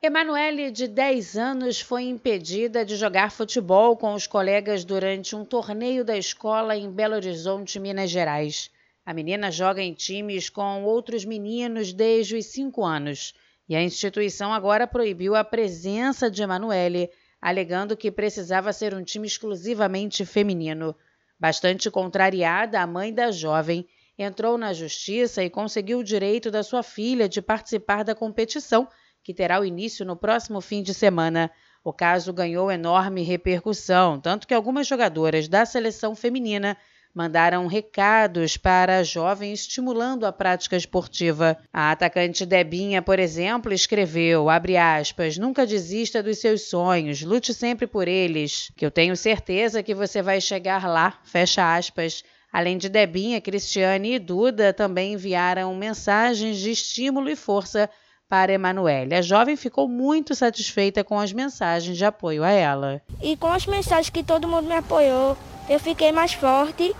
Emanuele, de 10 anos, foi impedida de jogar futebol com os colegas durante um torneio da escola em Belo Horizonte, Minas Gerais. A menina joga em times com outros meninos desde os 5 anos e a instituição agora proibiu a presença de Emanuele, alegando que precisava ser um time exclusivamente feminino. Bastante contrariada, a mãe da jovem entrou na justiça e conseguiu o direito da sua filha de participar da competição que terá o início no próximo fim de semana. O caso ganhou enorme repercussão, tanto que algumas jogadoras da seleção feminina mandaram recados para a jovem estimulando a prática esportiva. A atacante Debinha, por exemplo, escreveu, aspas, nunca desista dos seus sonhos, lute sempre por eles, que eu tenho certeza que você vai chegar lá, fecha aspas. Além de Debinha, Cristiane e Duda também enviaram mensagens de estímulo e força para Emanuele. A jovem ficou muito satisfeita com as mensagens de apoio a ela. E com as mensagens que todo mundo me apoiou, eu fiquei mais forte.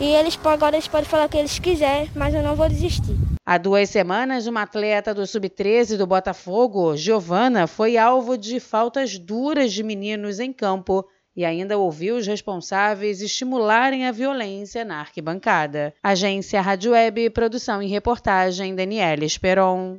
E eles agora eles podem falar o que eles quiserem, mas eu não vou desistir. Há duas semanas, uma atleta do Sub-13 do Botafogo, Giovana, foi alvo de faltas duras de meninos em campo e ainda ouviu os responsáveis estimularem a violência na arquibancada. Agência Rádio Web, produção e reportagem Daniela Esperon.